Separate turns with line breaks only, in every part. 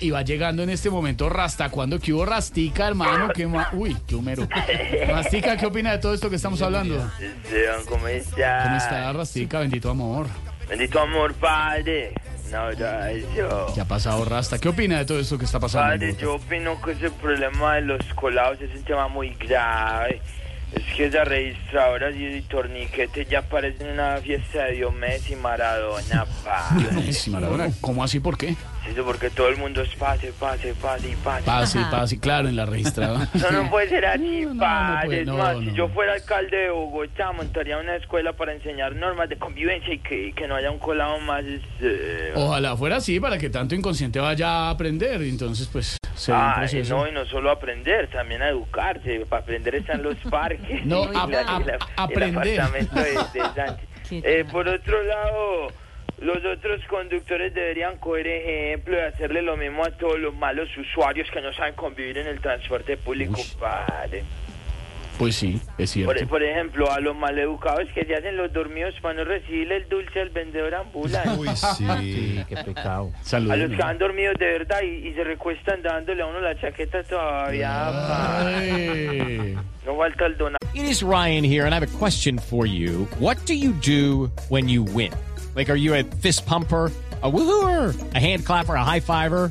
Y va llegando en este momento Rasta. ¿Cuándo que hubo Rastica, hermano? ¿Qué ma- Uy, qué humero. Rastica, ¿qué opina de todo esto que estamos hablando?
¿cómo está?
¿Cómo está Rastica? Bendito amor.
Bendito amor, padre. No, ya, yo.
¿Qué ha pasado Rasta? ¿Qué opina de todo esto que está pasando?
Padre, yo opino que ese problema de los colados es un tema muy grave. Es que esas registradoras y torniquetes ya parecen una fiesta de Diomedes y Maradona, padre.
Sí, Maradona. ¿Cómo así? ¿Por qué?
Eso porque todo el mundo es pase, pase, pase y pase.
Pase, pase, claro, en la registrada.
Eso no puede ser así,
No, no, no
padre.
puede,
es
no,
más,
no.
si yo fuera alcalde de Bogotá, montaría una escuela para enseñar normas de convivencia y que, que no haya un colado más... eh,
Ojalá fuera así para que tanto inconsciente vaya a aprender. Entonces, pues,
Ah, y
proceso.
no, y no solo aprender, también a educarse. Para aprender están los parques.
No, a-
la-
a- aprender.
El apartamento de, de Sánchez. Eh, por otro lado, los otros conductores deberían coger ejemplo y hacerle lo mismo a todos los malos usuarios que no saben convivir en el transporte público, padre.
Pues sí, es cierto.
Por, por ejemplo, a los maleducados que se hacen los dormidos para no recibirle el dulce al vendedor ambulante.
Uy, sí.
Saludos.
A los que han dormido de verdad y, y se recuestan dándole a uno la chaqueta todavía. No falta el donado.
It is Ryan here, and I have a question for you. What do you do when you win? Like, are you a fist pumper? A woohooer, a hand clapper, a high fiver.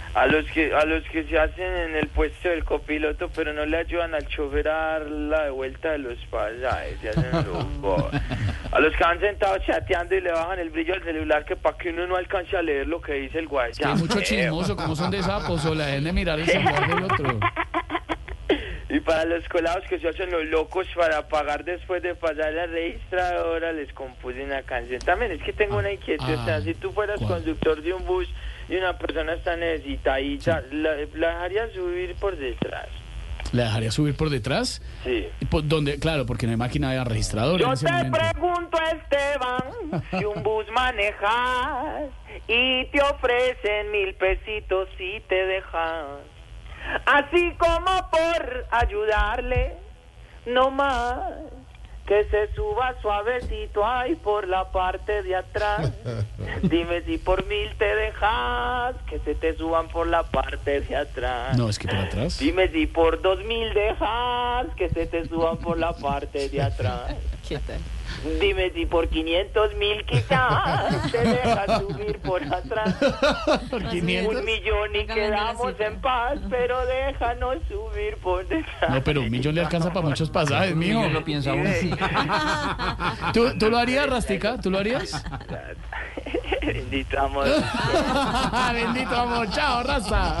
A los que a los que se hacen en el puesto del copiloto, pero no le ayudan al chofer a dar la de vuelta de los pasajes. Se hacen los. A los que van sentados chateando y le bajan el brillo al celular que para que uno no alcance a leer lo que dice el
Que hay mucho chismoso, como son de sapos, o la de mirar el celular del otro.
Y para los colados que se hacen los locos para pagar después de pasar la registradora, les compuse una canción. También es que tengo una inquietud. o sea,
ah,
si tú fueras
¿cuál?
conductor de un bus y una persona está necesitadita, la, la dejarías subir por detrás.
¿La dejaría subir por detrás?
Sí.
Por- ¿Dónde? Claro, porque no hay máquina de registrador en
Yo
ese
te
momento.
pregunto, Esteban, si un bus manejas y te ofrecen mil pesitos y te dejan. Así como por ayudarle, no más. Que se suba suavecito ahí por la parte de atrás. Dime si por mil te dejas, que se te suban por la parte de atrás.
No, es que por atrás.
Dime si por dos mil dejas que se te suban por la parte de atrás. Dime si por 500 mil quizás te dejas subir por atrás.
Por 500.
Un millón y quedamos en paz, pero déjanos subir por detrás.
No, pero un millón le alcanza para muchos pasajes, mijo.
lo piensa uno.
¿Tú, ¿Tú lo harías, Rastica? ¿Tú lo harías?
Bendito amor.
Bendito amor. Chao, Rasta.